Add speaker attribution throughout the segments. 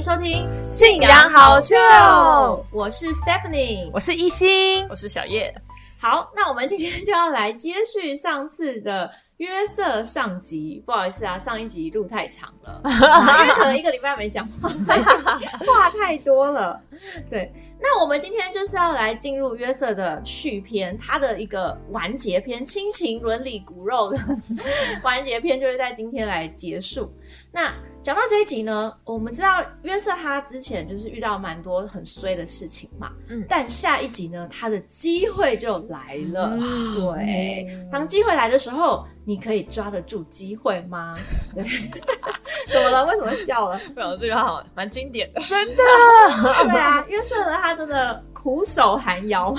Speaker 1: 迎收听《
Speaker 2: 信仰好秀
Speaker 1: 我是 Stephanie，
Speaker 2: 我是一心，
Speaker 3: 我是小叶。
Speaker 1: 好，那我们今天就要来接续上次的约瑟上集。不好意思啊，上一集录太长了，因为可能一个礼拜没讲话，所以话太多了。对，那我们今天就是要来进入约瑟的续篇，他的一个完结篇，亲情、伦理、骨肉的 完结篇，就是在今天来结束。那讲到这一集呢，我们知道约瑟他之前就是遇到蛮多很衰的事情嘛，嗯，但下一集呢，他的机会就来了。对，当机会来的时候，你可以抓得住机会吗？对，怎么了？为什么笑了？
Speaker 3: 没有，这句话好蛮经典的，
Speaker 2: 真的。
Speaker 1: 对啊，约瑟呢，他真的苦守寒窑，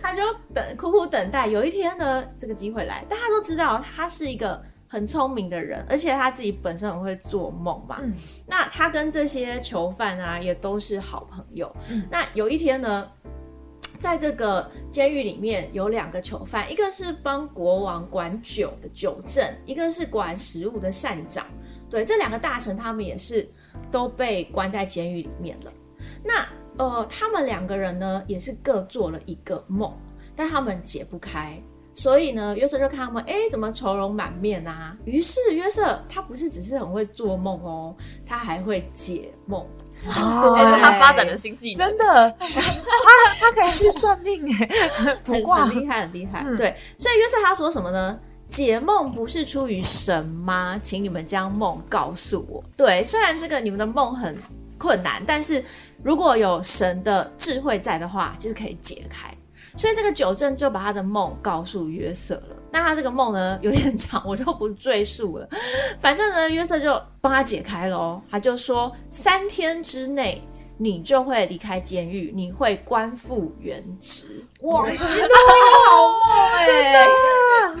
Speaker 1: 他就等苦苦等待，有一天呢，这个机会来，大家都知道他是一个。很聪明的人，而且他自己本身很会做梦嘛。那他跟这些囚犯啊，也都是好朋友。那有一天呢，在这个监狱里面有两个囚犯，一个是帮国王管酒的酒政，一个是管食物的膳长。对，这两个大臣他们也是都被关在监狱里面了。那呃，他们两个人呢，也是各做了一个梦，但他们解不开。所以呢，约瑟就看他们，哎，怎么愁容满面啊？于是约瑟他不是只是很会做梦哦，他还会解梦。
Speaker 3: 哦，他发展的新技
Speaker 2: 能，真的，他他可以去算命哎，
Speaker 1: 很很厉害，很厉害。对，所以约瑟他说什么呢？解梦不是出于神吗？请你们将梦告诉我。对，虽然这个你们的梦很困难，但是如果有神的智慧在的话，其实可以解开。所以这个九正就把他的梦告诉约瑟了。那他这个梦呢有点长，我就不赘述了。反正呢，约瑟就帮他解开了。他就说，三天之内你就会离开监狱，你会官复原职。
Speaker 2: 哇，真
Speaker 1: 的好梦哎！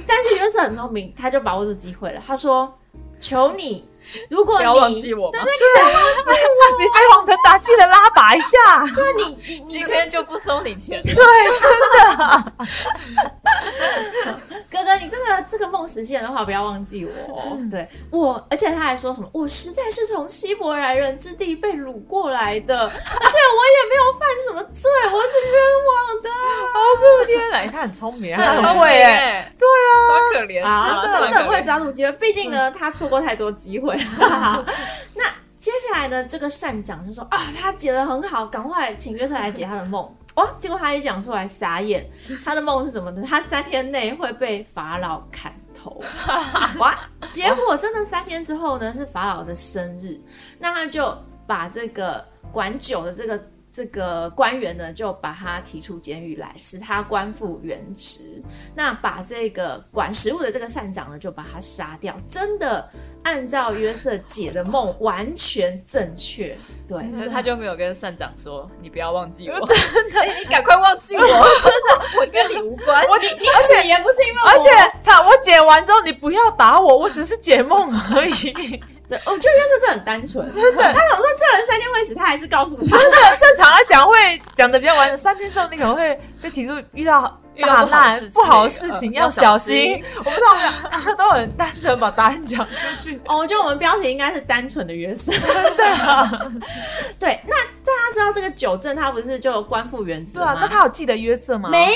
Speaker 1: 但是约瑟很聪明，他就把握住机会了。他说：“求你。” 如果 你
Speaker 3: 不要忘记我，
Speaker 1: 对对，不要忘记我，
Speaker 2: 你飞黄腾达，记得拉拔一下。
Speaker 1: 对，你你
Speaker 3: 今天就不收你钱。
Speaker 2: 对，真的。
Speaker 1: 哥哥，你这个这个梦实现的话，不要忘记我。对我，而且他还说什么？我实在是从希伯来人之地被掳过来的，而且我也没有犯什么罪，我是冤枉的。
Speaker 2: 好可怜啊！他很聪明，他很会耶。对啊，
Speaker 3: 超可怜
Speaker 1: 啊，真的会抓住机会。毕竟呢，他错过太多机会。那接下来呢？这个善长就说啊，他解的很好，赶快请约瑟来解他的梦。哇！结果他一讲出来，傻眼。他的梦是什么呢？他三天内会被法老砍头。哇！结果真的三天之后呢，是法老的生日，那他就把这个管酒的这个。这个官员呢，就把他提出监狱来，使他官复原职。那把这个管食物的这个善长呢，就把他杀掉。真的按照约瑟解的梦，完全正确。对，
Speaker 3: 他就没有跟善长说：“你不要忘记我，
Speaker 2: 真的，
Speaker 3: 你赶快忘记我，真的，我跟你无关。
Speaker 1: 我你而且也不是因为，
Speaker 2: 而且他我解完之后，你不要打我，我只是解梦而已。”
Speaker 1: 对，我觉得约瑟是很单纯，
Speaker 2: 真的。他
Speaker 1: 总说这人三天会死，他还是告诉他。
Speaker 2: 真的，正常来讲会讲的比较完整。三天之后，你可能会被提出遇到大难不好的事情，要小心。我不知道，他都很单纯把答案讲出去。
Speaker 1: 哦，我觉得我们标题应该是单纯的约瑟，
Speaker 2: 真的。
Speaker 1: 对，那大家知道这个九正他不是就官复原职
Speaker 2: 对啊，那他有记得约瑟吗？
Speaker 1: 没有，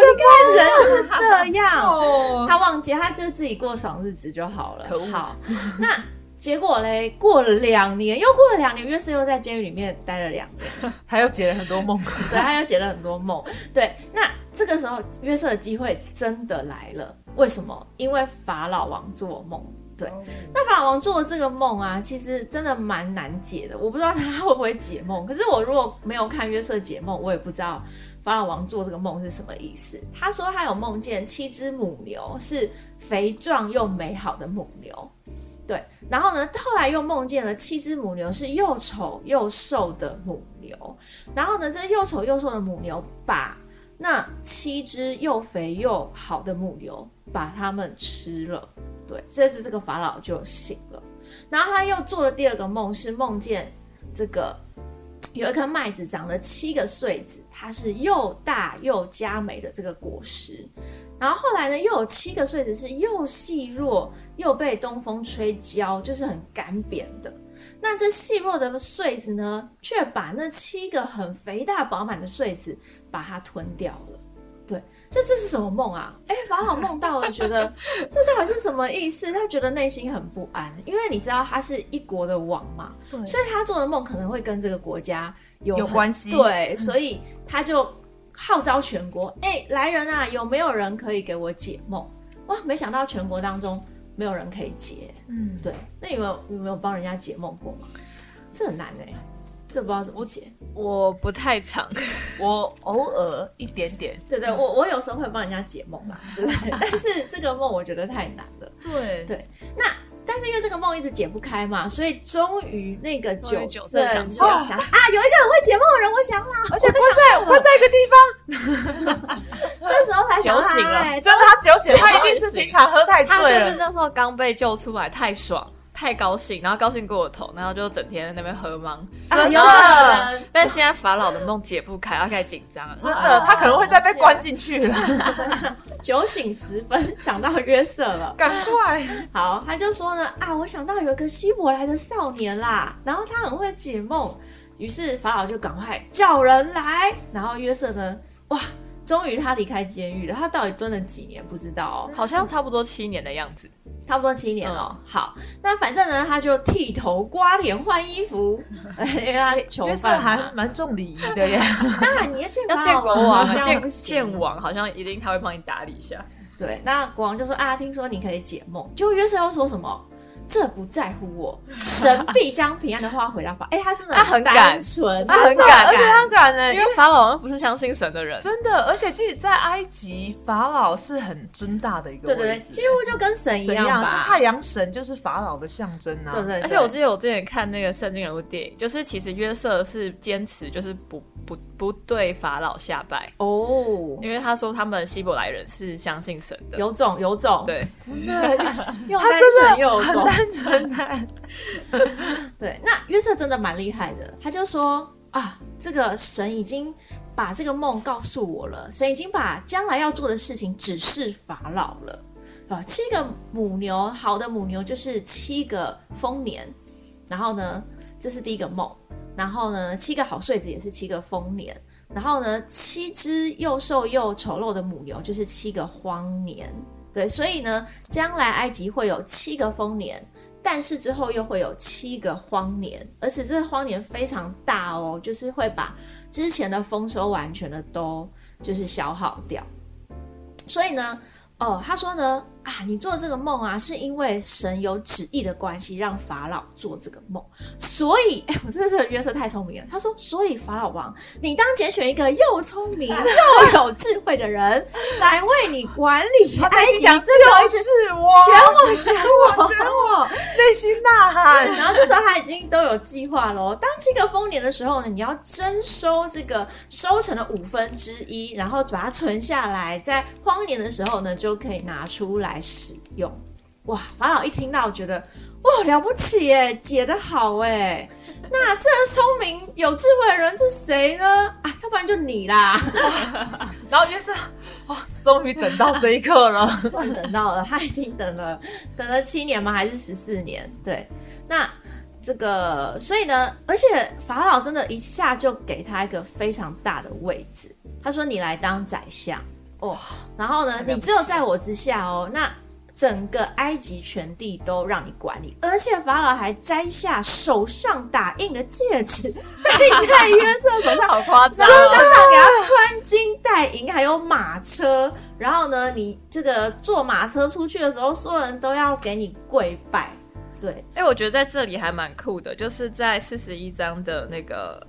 Speaker 1: 你看人就是这样，他忘记，他就自己过爽日子就好了。好，那。结果嘞，过了两年，又过了两年，约瑟又在监狱里面待了两年，
Speaker 2: 他又解了很多梦，
Speaker 1: 对，他又解了很多梦。对，那这个时候约瑟的机会真的来了。为什么？因为法老王做梦。对，那法老王做的这个梦啊，其实真的蛮难解的。我不知道他会不会解梦，可是我如果没有看约瑟解梦，我也不知道法老王做这个梦是什么意思。他说他有梦见七只母牛，是肥壮又美好的母牛。对，然后呢，后来又梦见了七只母牛，是又丑又瘦的母牛。然后呢，这又丑又瘦的母牛把那七只又肥又好的母牛把它们吃了。对，这次这个法老就醒了。然后他又做了第二个梦，是梦见这个有一颗麦子长了七个穗子，它是又大又佳美的这个果实。然后后来呢，又有七个穗子是又细弱又被东风吹焦，就是很干扁的。那这细弱的穗子呢，却把那七个很肥大饱满的穗子把它吞掉了。对，这这是什么梦啊？哎，法老梦到了，觉得 这到底是什么意思？他觉得内心很不安，因为你知道他是一国的王嘛，
Speaker 2: 对
Speaker 1: 所以他做的梦可能会跟这个国家有
Speaker 2: 有关系
Speaker 1: 对，所以他就号召全国，哎、来人啊，有没有人可以给我解梦？哇，没想到全国当中没有人可以解。
Speaker 2: 嗯，
Speaker 1: 对，那你们有有没有帮人家解梦过吗？这很难哎、这不知道怎么解。
Speaker 3: 我不太常，
Speaker 2: 我偶尔一点点，
Speaker 1: 对对，我我有时候会帮人家解梦嘛，对不对？但是这个梦我觉得太难了。
Speaker 2: 对
Speaker 1: 对那但是因为这个梦一直解不开嘛，所以终于那个九
Speaker 3: 终于九
Speaker 1: 正
Speaker 3: 正
Speaker 1: 就
Speaker 3: 想起来
Speaker 1: 想啊，有一个很会解梦的人，我想啦，
Speaker 2: 而且他在他在一个地方
Speaker 1: 这时候才
Speaker 3: 酒醒了
Speaker 2: 真的他酒醒，他一定是平常喝太
Speaker 3: 他就
Speaker 2: 醉了。
Speaker 3: 是那时候刚被救出来，太爽。太高兴，然后高兴过我头，然后就整天在那边喝懵。
Speaker 1: 啊，有
Speaker 2: 真的
Speaker 1: 可能
Speaker 3: 但现在法老的梦解不开，他开始紧张了。
Speaker 2: 真
Speaker 1: 啊
Speaker 2: 的，他可能会再被关进去了，
Speaker 1: 酒醒时分想到约瑟了。
Speaker 2: 赶快！
Speaker 1: 好，他就说呢啊，我想到有一个希伯来的少年啦，然后他很会解梦，于是法老就赶快叫人来，然后约瑟呢，哇，终于他离开监狱了，他到底蹲了几年不知道哦，
Speaker 3: 好像差不多七年的样子。
Speaker 1: 差不多七年了。好，那反正呢，他就剃头、刮脸、换衣服，因为他囚犯嘛。
Speaker 2: 还蛮重礼仪的耶。
Speaker 1: 当然你要见
Speaker 3: 要见国王，见
Speaker 1: 不
Speaker 3: 见王，好像一定他会帮你打理一下。
Speaker 1: 对，那国王就说啊，听说你可以解梦，结果约瑟要说什么？这不在乎我，神必将平安的话回答法。哎、他真的
Speaker 3: 他很
Speaker 1: 单
Speaker 3: 敢
Speaker 1: 纯，
Speaker 3: 他很敢。
Speaker 2: 而且他敢呢，
Speaker 3: 因为法老不是相信神的人，
Speaker 2: 真的，而且其实，在埃及，法老是很尊大的一个
Speaker 1: 对对对，几乎就跟神一
Speaker 2: 样，
Speaker 1: 吧。
Speaker 2: 太阳神就是法老的象征啊。
Speaker 1: 对对对，
Speaker 3: 而且我记得我之前看那个圣经人物电影，就是其实约瑟是坚持就是不不不对法老下拜，
Speaker 1: 哦，
Speaker 3: 因为他说他们希伯来人是相信神的。
Speaker 1: 有种有种，，
Speaker 3: 对，
Speaker 2: 真的，
Speaker 1: 又单
Speaker 2: 他真
Speaker 1: 纯又有种。
Speaker 2: 单纯的。
Speaker 1: 对，那约瑟真的蛮厉害的，他就说啊，这个神已经把这个梦告诉我了，神已经把将来要做的事情指示法老了。啊，七个母牛，好的母牛就是七个丰年，然后呢，这是第一个梦，然后呢，七个好穗子也是七个丰年，然后呢，七只又瘦又丑陋的母牛就是七个荒年。对，所以呢，将来埃及会有七个丰年，但是之后又会有七个荒年，而且这个荒年非常大哦，就是会把之前的丰收完全的都就是消耗掉。所以呢，哦，他说呢，啊，你做这个梦啊，是因为神有旨意的关系，让法老做这个梦。所以，哎，我真的是约瑟太聪明了。他说，所以法老王，你当拣选一个又聪明 又有智慧的人来为你管理
Speaker 2: 他
Speaker 1: 埃及。
Speaker 2: 想，
Speaker 1: 这时候一直
Speaker 2: 就是我，
Speaker 1: 选我，选我，选我。
Speaker 2: 内心呐喊。
Speaker 1: 然后这时候他已经都有计划喽。当这个丰年的时候呢，你要征收这个收成的五分之一，然后把它存下来，在荒年的时候呢，就可以拿出来使用。哇，法老一听到觉得哇了不起耶，解得好哎。那这聪明有智慧的人是谁呢？啊，要不然就你啦。
Speaker 2: 然后约瑟，哇，终于等到这一刻了。
Speaker 1: 终于等到了，他已经等了等了七年吗？还是十四年？对，那这个，所以呢，而且法老真的一下就给他一个非常大的位置，他说：“你来当宰相哦，然后呢，你只有在我之下哦，那。”整个埃及全地都让你管理，而且法老还摘下手上打印的戒指，戴在约瑟手上，
Speaker 3: 好夸张
Speaker 1: 然后当给他穿金戴银，还有马车。然后呢，你这个坐马车出去的时候，所有人都要给你跪拜。对，
Speaker 3: 哎、我觉得在这里还蛮酷的，就是在四十一章的那个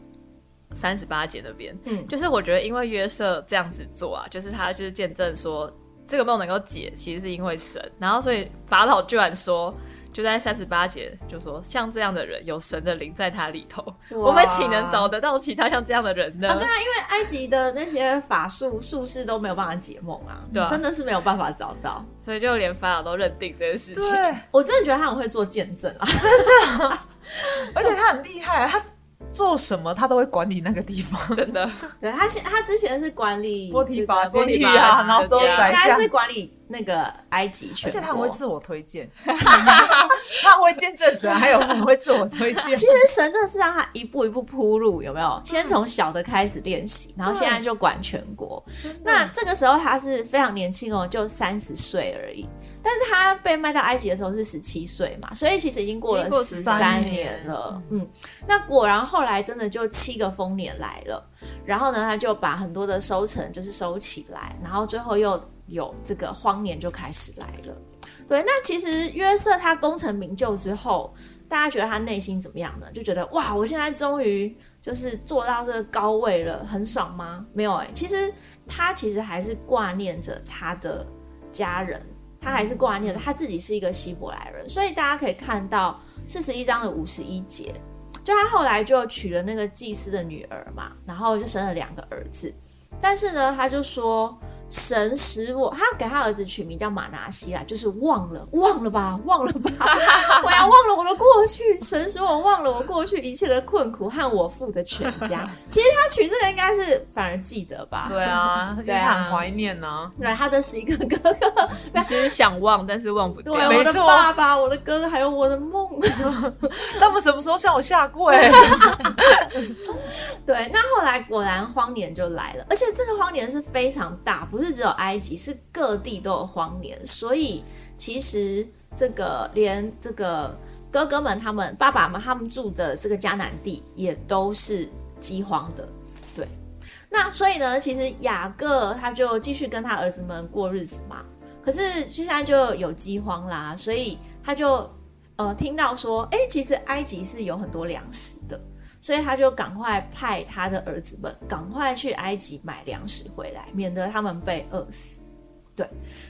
Speaker 3: 三十八节那边，
Speaker 1: 嗯，
Speaker 3: 就是我觉得因为约瑟这样子做啊，就是他就是见证说这个梦能够解，其实是因为神，然后所以法老居然说。就在三十八节就说，像这样的人有神的灵在他里头，我们岂能找得到其他像这样的人呢？
Speaker 1: 啊，对啊，因为埃及的那些法术术士都没有办法解梦啊，
Speaker 3: 对啊
Speaker 1: 真的是没有办法找到。
Speaker 3: 所以就连法老都认定这件事情。
Speaker 2: 对，
Speaker 1: 我真的觉得他很会做见证啊，真的
Speaker 2: 而且他很厉害，他做什么他都会管理那个地方。
Speaker 3: 真的，
Speaker 1: 对他现他之前是管理
Speaker 2: 波提乏
Speaker 1: 这个
Speaker 2: 监狱
Speaker 3: 波提乏
Speaker 2: 啊，然后
Speaker 1: 现在是，管理那个埃及全国，
Speaker 2: 而且他会自我推荐，他会见证神，还有很会自我推荐。
Speaker 1: 其实神真的是让他一步一步铺路，有没有？先从小的开始练习，然后现在就管全国。那这个时候他是非常年轻哦，就三十岁而已。但是他被卖到埃及的时候是十七岁嘛，所以其实已经过了十三年了。嗯，那果然后来真的就七个丰年来了，然后呢，他就把很多的收成就是收起来，然后最后又有这个荒年就开始来了。对，那其实约瑟他功成名就之后，大家觉得他内心怎么样呢？就觉得哇，我现在终于就是做到这个高位了，很爽吗？没有哎，其实他其实还是挂念着他的家人。他还是挂念的他自己是一个希伯来人，所以大家可以看到四十一章的五十一节，就他后来就娶了那个祭司的女儿嘛，然后就生了两个儿子，但是呢，他就说。神使我，他给他儿子取名叫马拿西啦，就是忘了，忘了吧，忘了吧，我要忘了我的过去。神使我忘了我过去一切的困苦和我父的全家。其实他取这个应该是反而记得吧？
Speaker 2: 对啊，对啊，很怀念呢。
Speaker 1: 对，他的十一个哥哥，
Speaker 3: 其实想忘，但是忘不掉。
Speaker 1: 对我的爸爸，我的哥哥，还有我的梦。
Speaker 2: 他们什么时候向我下跪？
Speaker 1: 对，那后来果然荒年就来了，而且这个荒年是非常大，不是。不是只有埃及，是各地都有荒年，所以其实这个连这个哥哥们他们爸爸们他们住的这个迦南地也都是饥荒的，对。那所以呢，其实雅各他就继续跟他儿子们过日子嘛。可是现在就有饥荒啦，所以他就呃听到说，哎，其实埃及是有很多粮食的。所以他就赶快派他的儿子们赶快去埃及买粮食回来，免得他们被饿死。对，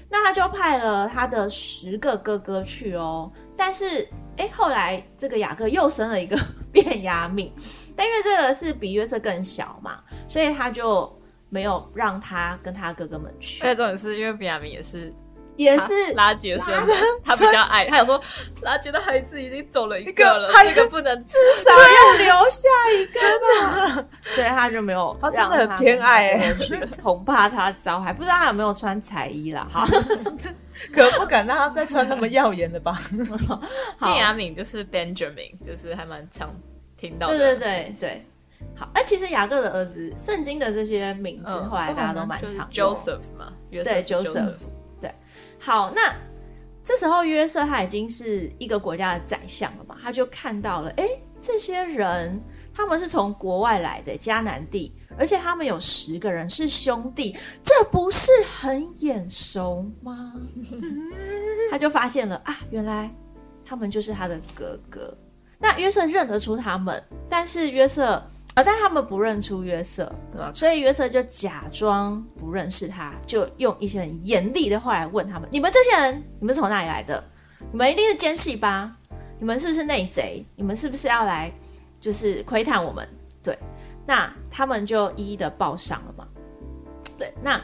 Speaker 1: 那他就派了他的十个哥哥去哦。但是，哎，后来这个雅各又生了一个变压命，但因为这个是比约瑟更小嘛，所以他就没有让他跟他哥哥们去。
Speaker 3: 而且重点是因为比亚明也是。
Speaker 1: 也是
Speaker 3: 拉杰的孙子，他比较爱。他有说，拉杰的孩子已经走了一个了，这个不能
Speaker 1: 至少要留下一个吧，所以他就没有。
Speaker 2: 他真的很偏爱，
Speaker 1: 恐怕他遭还，不知道他有没有穿彩衣啦哈。
Speaker 2: 可不敢让他再穿那么耀眼的吧。
Speaker 3: 卞雅敏就是 Benjamin，就是还蛮常听到。
Speaker 1: 对对对对，好。哎，其实雅各的儿子，圣经的这些名字，后来大家都蛮常
Speaker 3: Joseph 嘛，
Speaker 1: 对 Joseph。好，那这时候约瑟他已经是一个国家的宰相了嘛？他就看到了，哎，这些人他们是从国外来的迦南地，而且他们有十个人是兄弟，这不是很眼熟吗？他就发现了啊，原来他们就是他的哥哥。那约瑟认得出他们，但是约瑟。啊！但他们不认出约瑟，所以约瑟就假装不认识他，就用一些很严厉的话来问他们：“你们这些人，你们从哪里来的？你们一定是奸细吧？你们是不是内贼？你们是不是要来就是窥探我们？”对，那他们就一一的报上了嘛。对，那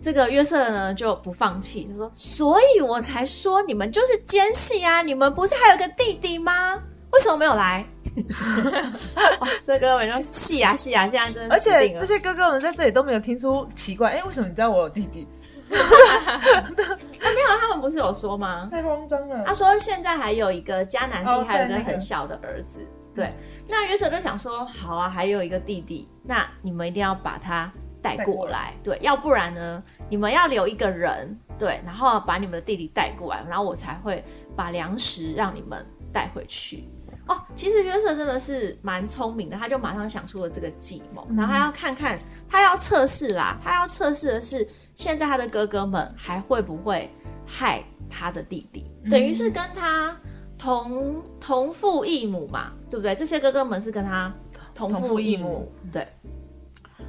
Speaker 1: 这个约瑟呢就不放弃，他说：“所以我才说你们就是奸细啊！你们不是还有个弟弟吗？为什么没有来？” 这哥哥们就细呀细呀，现在真的。
Speaker 2: 而且这些哥哥们在这里都没有听出奇怪，哎，为什么你知道我有弟弟？
Speaker 1: 他 没有，他们不是有说吗？
Speaker 2: 太慌张了。
Speaker 1: 他说现在还有一个迦南地，还有一个很小的儿子。对，那约瑟就想说，好啊，还有一个弟弟，那你们一定要把他带过来。对，要不然呢，你们要留一个人，对，然后把你们的弟弟带过来，然后我才会把粮食让你们带回去。哦，其实约瑟真的是蛮聪明的，他就马上想出了这个计谋，然后他要看看，他要测试啦，他要测试的是现在他的哥哥们还会不会害他的弟弟，等于是跟他同同父异母嘛，对不对？这些哥哥们是跟他同父异母，对。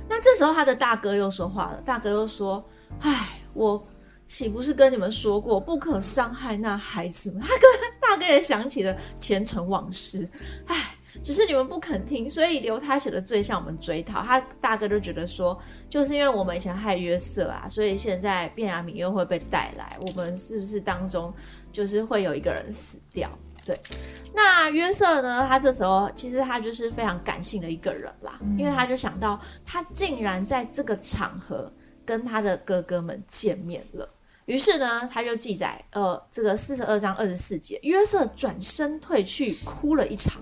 Speaker 1: 那这时候他的大哥又说话了，大哥又说：“哎，我。”岂不是跟你们说过不可伤害那孩子吗？他跟大哥也想起了前尘往事，唉，只是你们不肯听，所以留他写的罪向我们追讨。他大哥就觉得说，就是因为我们以前害约瑟啊，所以现在卞雅敏又会被带来，我们是不是当中就是会有一个人死掉？对，那约瑟呢？他这时候其实他就是非常感性的一个人啦，因为他就想到他竟然在这个场合。跟他的哥哥们见面了，于是呢，他就记载，呃，这个四十二章二十四节，约瑟转身退去，哭了一场，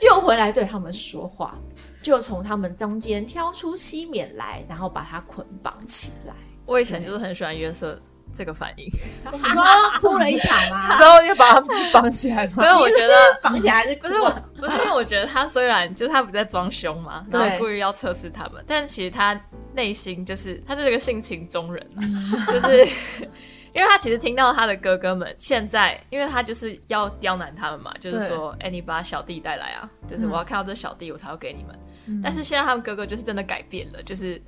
Speaker 1: 又回来对他们说话，就从他们中间挑出西缅来，然后把他捆绑起来。
Speaker 3: 我以前就是很喜欢约瑟这个反应，
Speaker 1: 你说哭了一场嘛？
Speaker 2: 然后又把他们去绑起来吗？
Speaker 3: 因为我觉得
Speaker 1: 绑起来是
Speaker 3: 不是我，不是因为我觉得他虽然就是他不在装凶嘛，然后故意要测试他们，但其实他内心就是他就是一个性情中人啊，就是因为他其实听到他的哥哥们现在，因为他就是要刁难他们嘛，就是说，哎，你把小弟带来啊，就是我要看到这小弟，我才要给你们。但是现在他们哥哥就是真的改变了，就是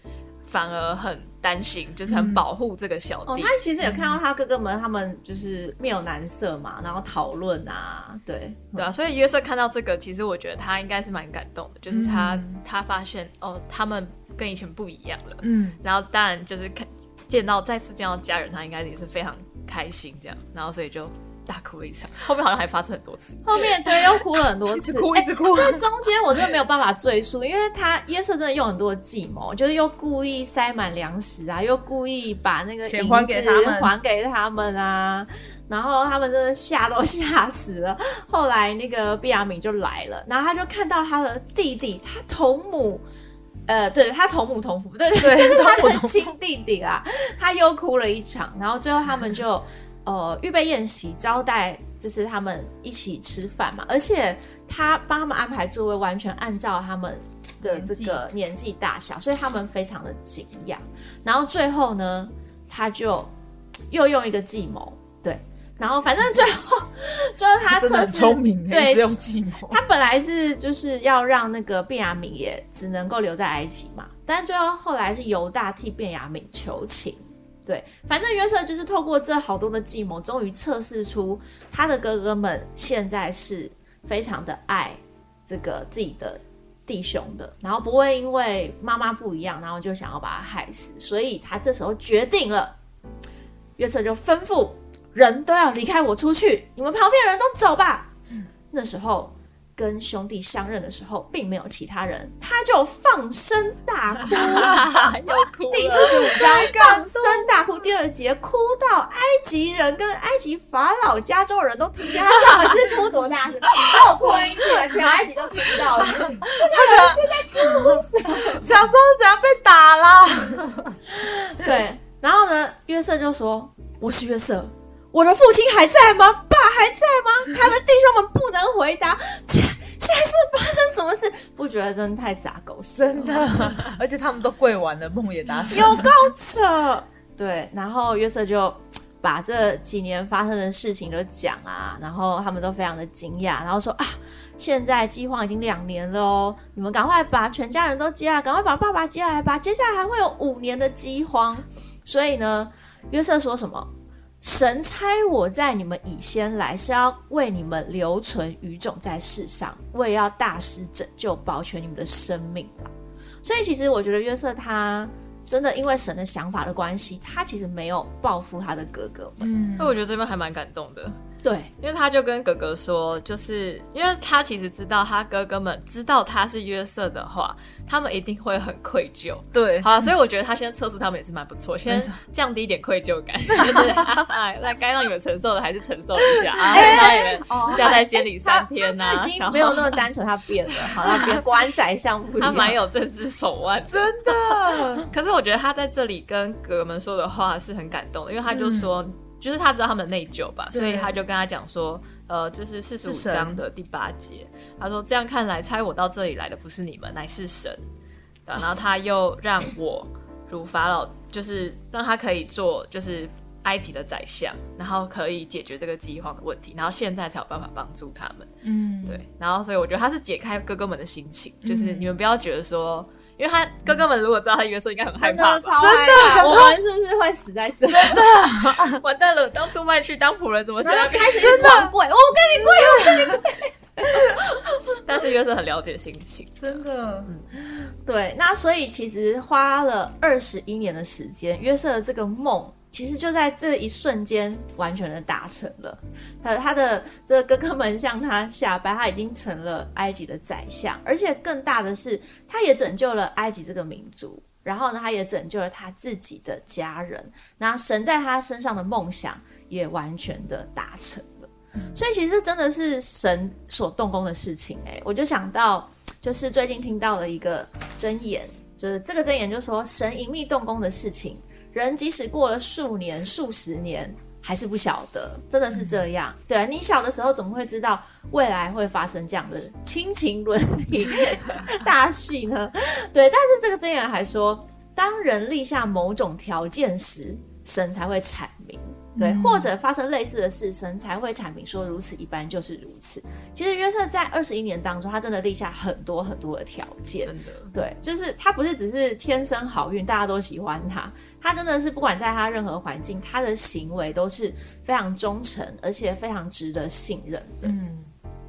Speaker 3: 反而很担心，就是很保护这个小弟。
Speaker 1: 哦，他其实也看到他哥哥们，他们就是面有难色嘛，然后讨论啊，对。
Speaker 3: 对啊，所以约瑟看到这个，其实我觉得他应该是蛮感动的，就是他他发现哦，他们跟以前不一样了，嗯，然后当然就是看见到再次见到家人，他应该也是非常开心这样，然后所以就大哭了一场，后面好像还发生很多次，
Speaker 1: 后面对又哭了很多次，
Speaker 2: 哭 一直哭。
Speaker 1: 这中间我真的没有办法赘述，因为他约瑟真的用很多计谋，就是又故意塞满粮食啊，又故意把那个
Speaker 2: 钱还给他们，
Speaker 1: 还给他们啊，然后他们真的吓都吓死了。后来那个毕亚敏就来了，然后他就看到他的弟弟，他同母。呃，对他同母同父，对对，就是他的亲弟弟啦。他又哭了一场，然后最后他们就呃预备宴席招待，就是他们一起吃饭嘛。而且他帮他们安排座位，完全按照他们的这个年纪大小，所以他们非常的惊讶。然后最后呢，他就又用一个计谋。对然后反正最后就是他测试
Speaker 2: 聪明，
Speaker 1: 对，
Speaker 2: 用计谋。
Speaker 1: 他本来是就是要让那个卞雅敏也只能够留在埃及嘛，但最后后来是犹大替卞雅敏求情。对，反正约瑟就是透过这好多的计谋，终于测试出他的哥哥们现在是非常的爱这个自己的弟兄的，然后不会因为妈妈不一样，然后就想要把他害死。所以他这时候决定了，约瑟就吩咐。人都要离开我出去，你们旁边人都走吧。那时候跟兄弟相认的时候，并没有其他人，他就放声大哭，
Speaker 3: 又哭。
Speaker 1: 第四十五章放声大哭，第二节哭到埃及人跟埃及法老加州人都听见，他到底是哭多大声？我哭一次，全埃及都听到了。这个人是在哭什么？
Speaker 2: 小时候怎样被打了？
Speaker 1: 对，然后呢，约瑟就说：“我是约瑟。”我的父亲还在吗？爸还在吗？他的弟兄们不能回答。现现在是发生什么事？不觉得真的太傻狗屎？
Speaker 2: 真的，而且他们都跪完了，梦也达成，
Speaker 1: 有够扯。对，然后约瑟就把这几年发生的事情都讲啊，然后他们都非常的惊讶，然后说啊，现在饥荒已经两年了哦，你们赶快把全家人都接来，赶快把爸爸接来吧，接下来还会有五年的饥荒。所以呢，约瑟说什么？神差我在你们以先来，是要为你们留存余种在世上，为要大师拯救，保全你们的生命吧。所以，其实我觉得约瑟他真的因为神的想法的关系，他其实没有报复他的哥哥们。
Speaker 3: 嗯，那我觉得这边还蛮感动的。
Speaker 1: 对，
Speaker 3: 因为他就跟哥哥说，就是因为他其实知道他哥哥们知道他是约瑟的话，他们一定会很愧疚。
Speaker 2: 对，
Speaker 3: 好，所以我觉得他现在测试他们也是蛮不错，先降低一点愧疚感，就是那该让你们承受的还是承受一下啊，让你们下在监里三天呐，
Speaker 1: 已经没有那么单纯，他变了，好了，别官宰相不
Speaker 3: 他蛮有政治手腕，
Speaker 2: 真的。
Speaker 3: 可是我觉得他在这里跟哥哥们说的话是很感动的，因为他就说。就是他知道他们内疚吧，所以他就跟他讲说，呃，这是四十五章的第八节，他说这样看来，猜我到这里来的不是你们，乃是神。然后他又让我如法老，就是让他可以做，就是埃及的宰相，然后可以解决这个饥荒的问题，然后现在才有办法帮助他们。嗯，对。然后所以我觉得他是解开哥哥们的心情，就是你们不要觉得说。因为他哥哥们如果知道他约瑟，应该很害怕，
Speaker 1: 真的，我们是不是会死在这？
Speaker 2: 真的，
Speaker 3: 完蛋了！当初卖去当仆人，怎么现在
Speaker 1: 开始狂跪？我跟你跪，我跟你跪。
Speaker 3: 但是约瑟很了解心情，
Speaker 2: 真的。
Speaker 1: 嗯，对。那所以其实花了二十一年的时间，约瑟的这个梦。其实就在这一瞬间，完全的达成了。他他的这哥哥们向他下拜，他已经成了埃及的宰相，而且更大的是，他也拯救了埃及这个民族。然后呢，他也拯救了他自己的家人。那神在他身上的梦想也完全的达成了。所以其实真的是神所动工的事情。哎，我就想到，就是最近听到了一个箴言，就是这个箴言就说，神隐秘动工的事情，人即使过了数年、数十年。还是不晓得，真的是这样。对啊，你小的时候怎么会知道未来会发生这样的亲情伦理 大戏呢？对，但是这个箴言还说，当人立下某种条件时，神才会阐明。对，或者发生类似的事，神才会阐明说如此一般就是如此。其实约瑟在二十一年当中，他真的立下很多很多的条件。
Speaker 3: 真的，
Speaker 1: 对，就是他不是只是天生好运，大家都喜欢他，他真的是不管在他任何环境，他的行为都是非常忠诚，而且非常值得信任的。嗯。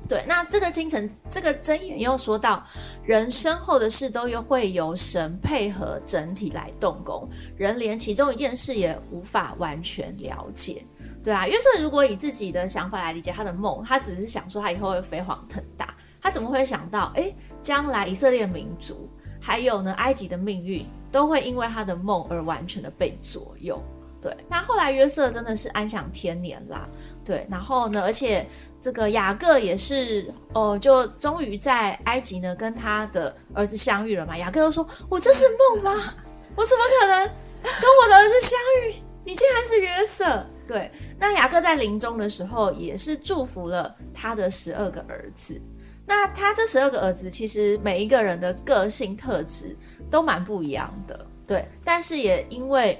Speaker 1: 对，那这个清晨，这个箴言又说到，人身后的事都又会由神配合整体来动工，人连其中一件事也无法完全了解。对啊，约瑟如果以自己的想法来理解他的梦，他只是想说他以后会飞黄腾达，他怎么会想到，哎，将来以色列民族还有呢埃及的命运都会因为他的梦而完全的被左右？对，那后来约瑟真的是安享天年啦。对，然后呢，而且。这个雅各也是哦，就终于在埃及呢跟他的儿子相遇了嘛。雅各都说：“我这是梦吗？我怎么可能跟我的儿子相遇？你竟然是约瑟！”对，那雅各在临终的时候也是祝福了他的十二个儿子。那他这十二个儿子其实每一个人的个性特质都蛮不一样的，对，但是也因为。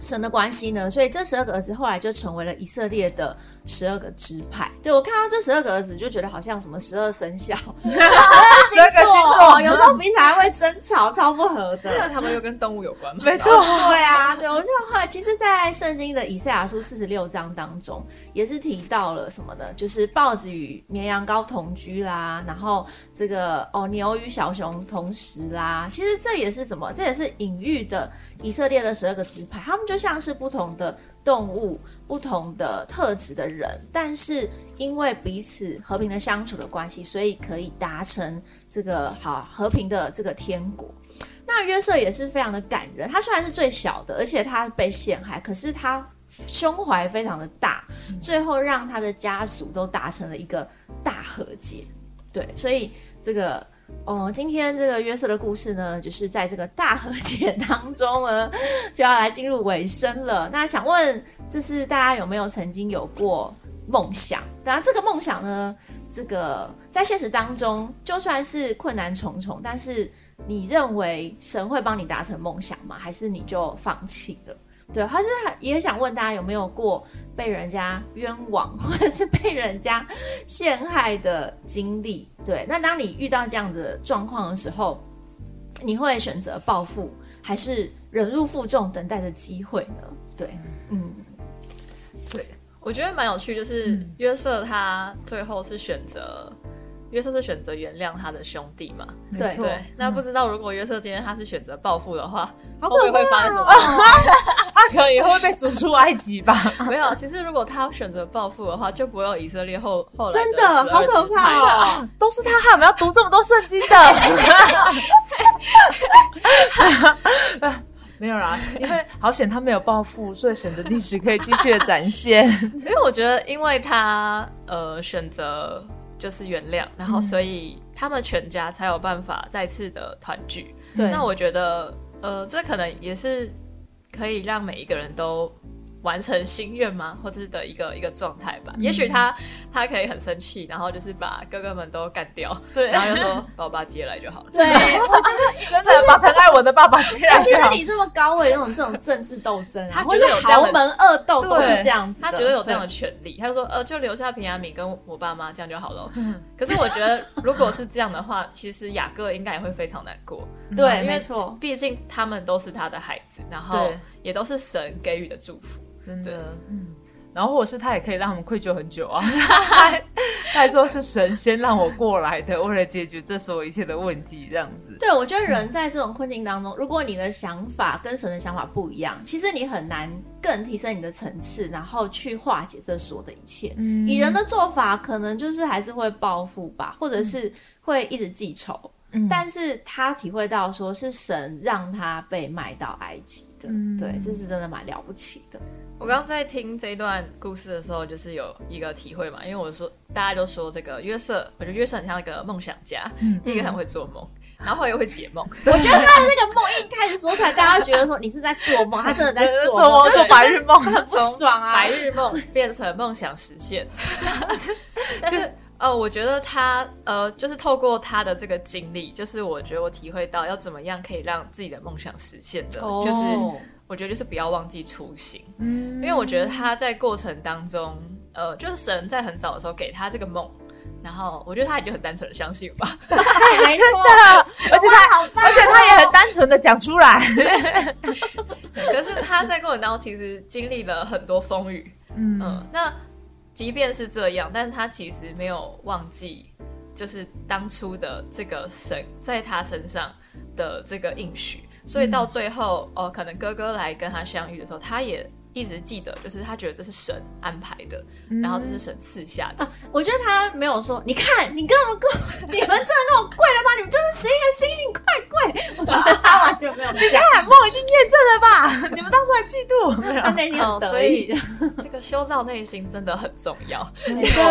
Speaker 1: 神的关系呢，所以这十二个儿子后来就成为了以色列的十二个支派。对我看到这十二个儿子，就觉得好像什么十二生肖、十二星座，有时候彼此还会争吵，超不合的。
Speaker 3: 他们又跟动物有关吗？
Speaker 2: 没错，
Speaker 1: 对啊，对。我就后来，其实，在圣经的以赛亚书四十六章当中，也是提到了什么的？就是豹子与绵羊羔同居啦，然后这个哦牛与小熊同食啦。其实这也是什么？这也是隐喻的以色列的十二个支派，他们就像是不同的动物、不同的特质的人，但是因为彼此和平的相处的关系，所以可以达成这个好和平的这个天国。那约瑟也是非常的感人，他虽然是最小的，而且他被陷害，可是他胸怀非常的大，最后让他的家属都达成了一个大和解。对，所以这个。哦，今天这个约瑟的故事呢，就是在这个大和解当中呢，就要来进入尾声了。那想问，这是大家有没有曾经有过梦想？当然，这个梦想呢，这个在现实当中，就算是困难重重，但是你认为神会帮你达成梦想吗？还是你就放弃了？对，他是也想问大家有没有过被人家冤枉 或者是被人家陷害的经历？对，那当你遇到这样的状况的时候，你会选择报复，还是忍辱负重等待的机会呢？对，嗯，
Speaker 3: 对，我觉得蛮有趣，就是约瑟他最后是选择。约瑟是选择原谅他的兄弟嘛？
Speaker 1: 对
Speaker 3: 对。那不知道如果约瑟今天他是选择报复的话，
Speaker 1: 后面
Speaker 3: 会发生什么？
Speaker 2: 他可能也会被逐出埃及吧？
Speaker 3: 没有，其实如果他选择报复的话，就不会有以色列后后来
Speaker 1: 真的好可怕哦！
Speaker 2: 都是他害我们要读这么多圣经的。没有啦，因为好险他没有报复，所以选择历史可以继续的展现。
Speaker 3: 所以我觉得，因为他呃选择。就是原谅，然后所以他们全家才有办法再次的团聚。
Speaker 1: 对，
Speaker 3: 那我觉得，呃，这可能也是可以让每一个人都。完成心愿吗？或者是的一个一个状态吧。也许他他可以很生气，然后就是把哥哥们都干掉，
Speaker 2: 对，
Speaker 3: 然后就说把我爸接来就好了。
Speaker 1: 对，我觉得
Speaker 2: 真的把疼爱我的爸爸接来。
Speaker 1: 其实你这么高位那种这种政治斗争，他觉得有豪门恶斗都是这样子，
Speaker 3: 他觉得有这样的权利，他就说呃，就留下平安敏跟我爸妈这样就好了。可是我觉得如果是这样的话，其实雅各应该也会非常难过。
Speaker 1: 对，没错，
Speaker 3: 毕竟他们都是他的孩子，然后也都是神给予的祝福。
Speaker 2: 真的，嗯，然后或者是他也可以让他们愧疚很久啊。他还说是神仙让我过来的，为了解决这所有一切的问题，这样子。
Speaker 1: 对，我觉得人在这种困境当中，如果你的想法跟神的想法不一样，其实你很难更提升你的层次，然后去化解这所有的一切。嗯以人的做法，可能就是还是会报复吧，或者是会一直记仇。但是他体会到说是神让他被卖到埃及的，对，这是真的蛮了不起的。
Speaker 3: 我刚刚在听这一段故事的时候，就是有一个体会嘛，因为我说大家都说这个约瑟，我觉得约瑟很像一个梦想家，第一个很会做梦，然后又会解梦。
Speaker 1: 我觉得他的那个梦一开始说出来，大家觉得说你是在做梦，他真的在做梦，
Speaker 2: 说白日梦
Speaker 1: 很不爽啊，
Speaker 3: 白日梦变成梦想实现。但是呃，我觉得他呃，就是透过他的这个经历，就是我觉得我体会到要怎么样可以让自己的梦想实现的，就是。我觉得就是不要忘记初心，嗯，因为我觉得他在过程当中，呃，就是神在很早的时候给他这个梦，然后我觉得他已经很单纯的相信吧，
Speaker 1: 真的，
Speaker 2: 而且他好，而且他也很单纯的讲出来，
Speaker 3: 可是他在过程当中其实经历了很多风雨，嗯，那即便是这样，但是他其实没有忘记，就是当初的这个神在他身上的这个应许。所以到最后，哦，可能哥哥来跟他相遇的时候，他也。一直记得，就是他觉得这是神安排的，然后这是神赐下的。
Speaker 1: 我觉得他没有说，你看，你跟我跟你们真的跟我跪了吗？你们就是十一个星星快跪！我觉得他完全没有。你
Speaker 2: 看，梦已经验证了吧？你们当初还嫉妒？
Speaker 1: 他内心很
Speaker 3: 所以这个修造内心真的很重要。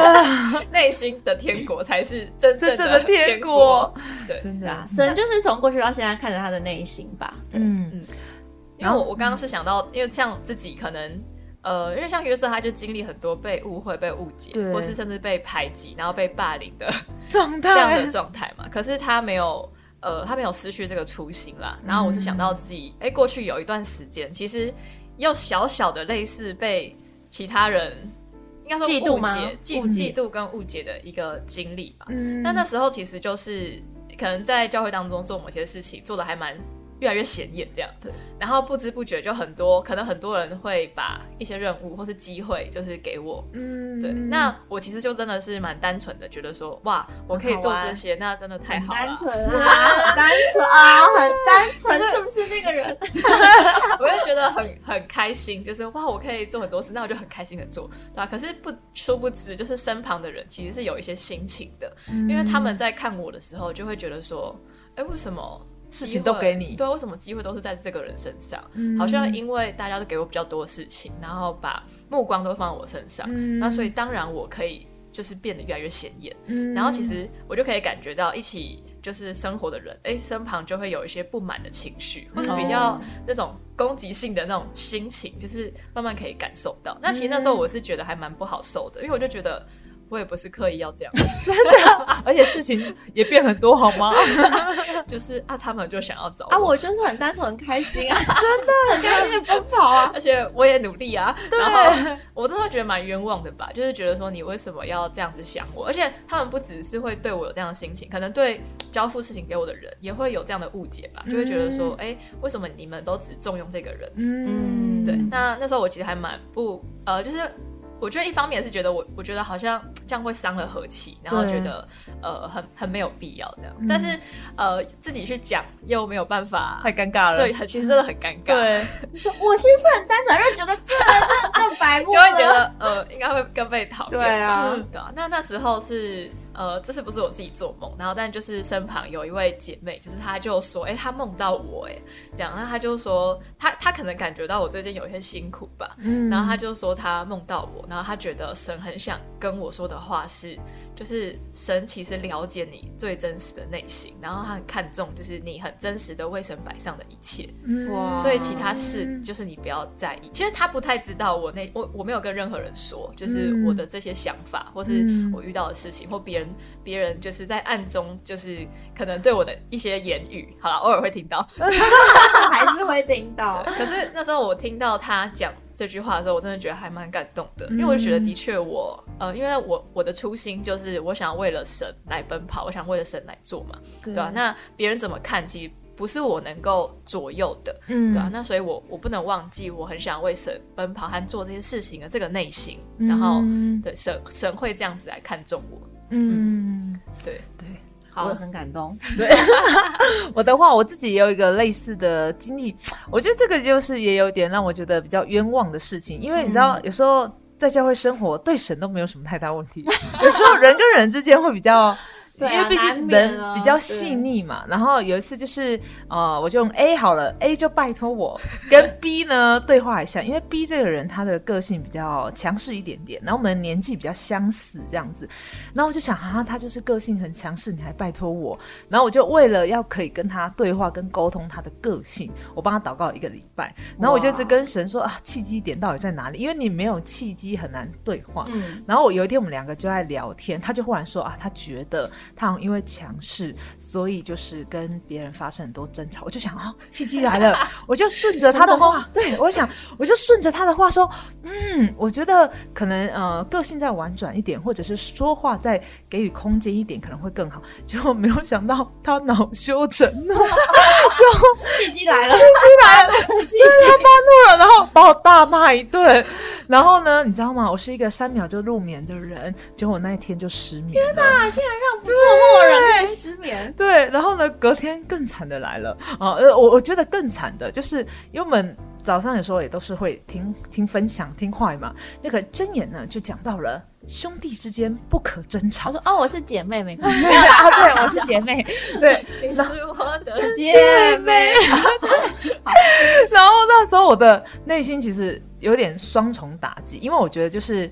Speaker 3: 内心的天国才是真正的天国。对，
Speaker 2: 真的，啊
Speaker 1: 神就是从过去到现在看着他的内心吧。嗯嗯。
Speaker 3: 因为我我刚刚是想到，因为像自己可能，呃，因为像约瑟，他就经历很多被误会、被误解，或是甚至被排挤，然后被霸凌的
Speaker 2: 状态，
Speaker 3: 这样的状态嘛。可是他没有，呃，他没有失去这个初心啦。然后我是想到自己，哎，过去有一段时间，其实又小小的类似被其他人应该说
Speaker 1: 嫉妒吗？
Speaker 3: 嫉嫉妒跟误解的一个经历吧。嗯那那时候其实就是可能在教会当中做某些事情，做的还蛮。越来越显眼，这样对，然后不知不觉就很多，可能很多人会把一些任务或是机会，就是给我，嗯，对。那我其实就真的是蛮单纯的，觉得说，哇，我可以做这些，那真的太好了。
Speaker 1: 单纯啊，很单纯啊，很单纯，是不是那个人？
Speaker 3: 我就觉得很很开心，就是哇，我可以做很多事，那我就很开心的做，对吧？可是不殊不知，就是身旁的人其实是有一些心情的，因为他们在看我的时候，就会觉得说，哎，为什么？
Speaker 2: 事情都给你，
Speaker 3: 对，为什么机会都是在这个人身上？好像因为大家都给我比较多事情，然后把目光都放在我身上，那所以当然我可以就是变得越来越显眼。然后其实我就可以感觉到一起就是生活的人，哎，身旁就会有一些不满的情绪，或者比较那种攻击性的那种心情，就是慢慢可以感受到。那其实那时候我是觉得还蛮不好受的，因为我就觉得。我也不是刻意要这样，
Speaker 2: 真的，而且事情也变很多，好吗？
Speaker 3: 就是啊，他们就想要走
Speaker 1: 啊，我就是很单纯、很开心啊，真的很开心的奔跑啊，
Speaker 3: 而且我也努力啊，然后我都会觉得蛮冤枉的吧，就是觉得说你为什么要这样子想我？而且他们不只是会对我有这样的心情，可能对交付事情给我的人也会有这样的误解吧，就会觉得说，哎，为什么你们都只重用这个人？嗯，对。那那时候我其实还蛮不呃，就是。我觉得一方面是觉得我，我觉得好像这样会伤了和气，然后觉得呃很很没有必要这样。但是呃自己去讲又没有办法，
Speaker 2: 太尴尬了。
Speaker 3: 对，其实真的很尴尬。
Speaker 2: 对，
Speaker 1: 说我其实是很单纯，就觉得这这这白目，
Speaker 3: 就会觉得呃应该会更被讨厌。
Speaker 1: 对啊，
Speaker 3: 对啊。那那时候是。呃，这次不是我自己做梦，然后但就是身旁有一位姐妹，就是她就说，哎，她梦到我，哎，这样，那她就说，她她可能感觉到我最近有一些辛苦吧，嗯，然后她就说她梦到我，然后她觉得神很想跟我说的话是。就是神其实了解你最真实的内心，然后他很看重就是你很真实的为神摆上的一切，哇！所以其他事就是你不要在意。其实他不太知道我那我我没有跟任何人说，就是我的这些想法，或是我遇到的事情，或别人别人就是在暗中就是可能对我的一些言语，好了，偶尔会听到，
Speaker 1: 还是会听到。
Speaker 3: 可是那时候我听到他讲。这句话的时候，我真的觉得还蛮感动的，因为我觉得的确我呃，因为我我的初心就是我想要为了神来奔跑，我想为了神来做嘛，对吧？那别人怎么看，其实不是我能够左右的，嗯对吧？那所以我我不能忘记，我很想为神奔跑和做这些事情的这个内心，然后对神神会这样子来看重我，嗯，对
Speaker 1: 对。好，我很感动。
Speaker 2: 对，我的话，我自己也有一个类似的经历。我觉得这个就是也有点让我觉得比较冤枉的事情，因为你知道，有时候在教会生活，对神都没有什么太大问题。有时候人跟人之间会比较因为毕竟人比较细腻嘛。然后有一次就是呃，我就用 A 好了，A 就拜托我跟 B 呢对话一下，因为 B 这个人他的个性比较强势一点点，然后我们年纪比较相似这样子，然后我就想啊，他就是个性很强势，你还拜托我，然后我就为了要可以跟他对话跟沟通他的个性，我帮他祷告一个礼拜，然后我就一直跟神说啊，契机点到底在哪里？因为你没有契机很难对话。嗯，然后我有一天我们两个就在聊天，他就忽然说啊，他觉得他好像因为强势，所以就是跟别人发生很多争吵。我就想啊，契机来了，我就顺着他的话，对我想我就顺着他的话说，嗯，我觉得可能呃个性再婉转一点，或者是说话再给予空间一点，可能会更好。结果没有想到他恼羞成怒，
Speaker 1: 契机来了，
Speaker 2: 契机来了，就是他发怒了，然后把我大骂一顿。然后呢，你知道吗？我是一个三秒就入眠的人，结果我那一天就失眠。天
Speaker 1: 哪，竟然让不做梦的人可以失眠。
Speaker 2: 对，然后呢，隔天更惨的来了啊！呃，我我觉得更惨的就是，因为我们早上有时候也都是会听听分享、听话嘛。那个真言呢，就讲到了兄弟之间不可争吵。
Speaker 1: 他说：“哦，我是姐妹，没关系
Speaker 2: 啊。对，我是姐妹。对，
Speaker 1: 你是我的姐妹。
Speaker 2: 然后那时候我的内心其实。有点双重打击，因为我觉得就是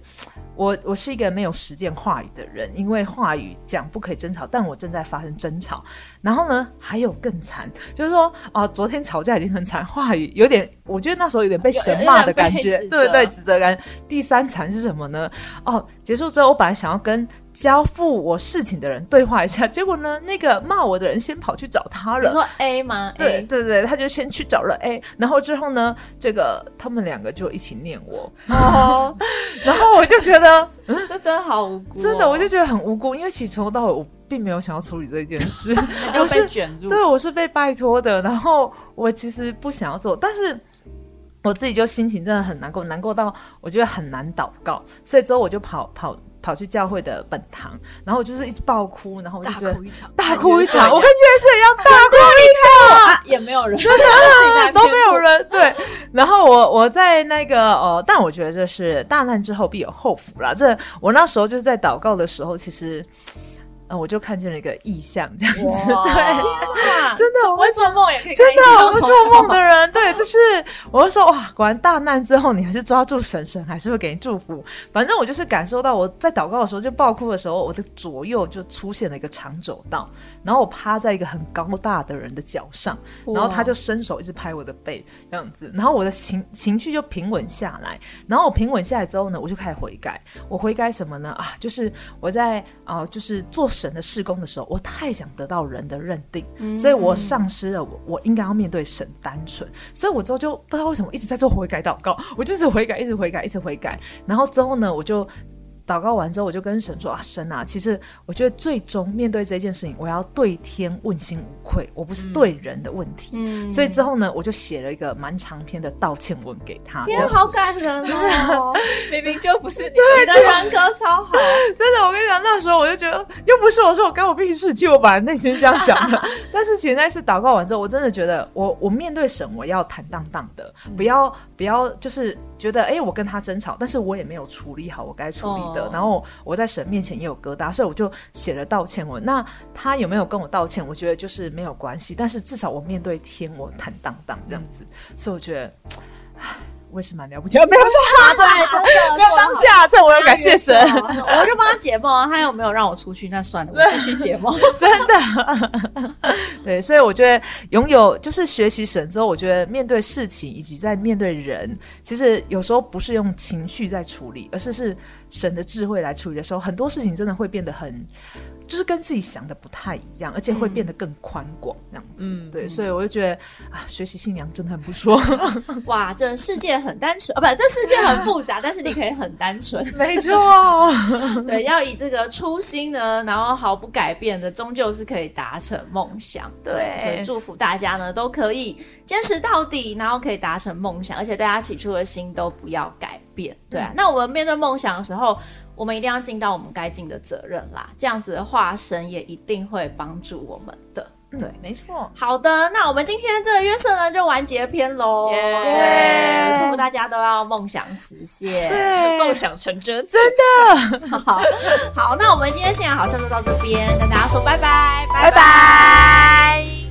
Speaker 2: 我我是一个没有实践话语的人，因为话语讲不可以争吵，但我正在发生争吵。然后呢，还有更惨，就是说啊，昨天吵架已经很惨，话语有点，我觉得那时候有点被神骂的感觉，对对，指责感。第三惨是什么呢？哦，结束之后，我本来想要跟。交付我事情的人对话一下，结果呢，那个骂我的人先跑去找他了。
Speaker 1: 你说 A 吗？
Speaker 2: 对对对，他就先去找了 A，然后之后呢，这个他们两个就一起念我。哦，然后我就觉得，
Speaker 1: 这真的好无辜，
Speaker 2: 真的，我就觉得很无辜，因为其实从头到尾我并没有想要处理这件事，
Speaker 1: 我是卷入，
Speaker 2: 对，我是被拜托的，然后我其实不想要做，但是我自己就心情真的很难过，难过到我觉得很难祷告，所以之后我就跑跑。跑去教会的本堂，然后我就是一直爆哭，然后我就觉得
Speaker 1: 大哭一场，
Speaker 2: 大哭一场，我跟月色一样大哭一
Speaker 1: 场，也没有人，
Speaker 2: 真的都没有人。对，然后我我在那个哦，但我觉得这是大难之后必有后福啦。这我那时候就是在祷告的时候，其实。嗯，我就看见了一个意象，这样子，对，真的，
Speaker 1: 我会做梦也可以，
Speaker 2: 真的，我会做梦的人，对，就是，我就说，哇，果然大难之后，你还是抓住神，神还是会给你祝福。反正我就是感受到，我在祷告的时候，就爆哭的时候，我的左右就出现了一个长走道，然后我趴在一个很高大的人的脚上，然后他就伸手一直拍我的背，这样子，然后我的情情绪就平稳下来，然后我平稳下来之后呢，我就开始悔改，我悔改什么呢？啊，就是我在啊，就是做。神的施工的时候，我太想得到人的认定，所以我丧失了我我应该要面对神单纯，所以我之后就不知道为什么一直在做悔改祷告，我就是悔改，一直悔改，一直悔改，然后之后呢，我就。祷告完之后，我就跟神说：“啊，神啊，其实我觉得最终面对这件事情，我要对天问心无愧，我不是对人的问题。嗯，所以之后呢，我就写了一个蛮长篇的道歉文给他。
Speaker 1: 天，好感人哦！明明就不是你的人格超好，
Speaker 2: 真的。我跟你讲，那时候我就觉得，又不是我说我干我屁事，其实我本来内心是这样想的。但是其实那次祷告完之后，我真的觉得，我我面对神，我要坦荡荡的，不要不要就是觉得，哎，我跟他争吵，但是我也没有处理好我该处理的。然后我在神面前也有疙瘩，所以我就写了道歉文。那他有没有跟我道歉？我觉得就是没有关系，但是至少我面对天，我坦荡荡这样子。所以我觉得，唉。我也是蛮了不起，没有
Speaker 1: 错，对，真的，
Speaker 2: 没有当下，这我要感谢神，
Speaker 1: 我就帮他解梦啊。他有没有让我出去？那算了，我继续解梦。
Speaker 2: 真的，对，所以我觉得拥有就是学习神之后，我觉得面对事情以及在面对人，其实有时候不是用情绪在处理，而是是神的智慧来处理的时候，很多事情真的会变得很。就是跟自己想的不太一样，而且会变得更宽广这样子。嗯，对，所以我就觉得啊，学习信仰真的很不错。
Speaker 1: 哇，这世界很单纯啊，不，这世界很复杂，但是你可以很单纯。
Speaker 2: 没错，
Speaker 1: 对，要以这个初心呢，然后毫不改变的，终究是可以达成梦想。对，所以祝福大家呢，都可以坚持到底，然后可以达成梦想，而且大家起初的心都不要改变。对啊，那我们面对梦想的时候。我们一定要尽到我们该尽的责任啦，这样子的话，神也一定会帮助我们的。对
Speaker 2: 嗯，没错。
Speaker 1: 好的，那我们今天这个约瑟呢就完结篇喽。祝福大家都要梦想实现。
Speaker 2: 对，
Speaker 3: 梦想成真，真的
Speaker 1: 好，好，那我们今天现在好像就到这边，跟大家说拜拜，
Speaker 2: 拜拜。